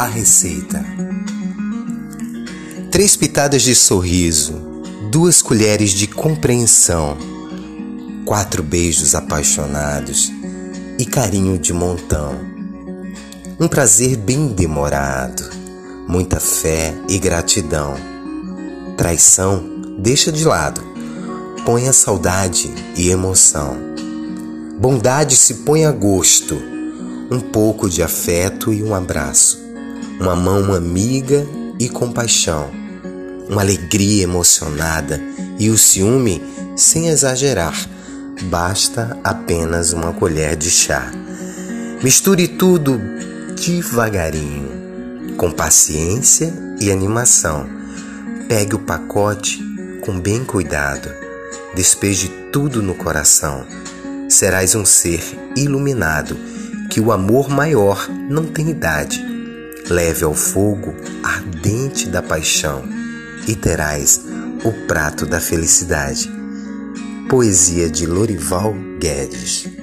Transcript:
A receita: três pitadas de sorriso, duas colheres de compreensão, quatro beijos apaixonados e carinho de montão. Um prazer bem demorado, muita fé e gratidão. Traição deixa de lado, põe a saudade e emoção. Bondade se põe a gosto, um pouco de afeto e um abraço, uma mão amiga e compaixão, uma alegria emocionada e o ciúme sem exagerar basta apenas uma colher de chá. Misture tudo devagarinho, com paciência e animação. Pegue o pacote com bem cuidado. Despeje tudo no coração. Serás um ser iluminado, que o amor maior não tem idade. Leve ao fogo ardente da paixão e terás o prato da felicidade. Poesia de Lorival Guedes.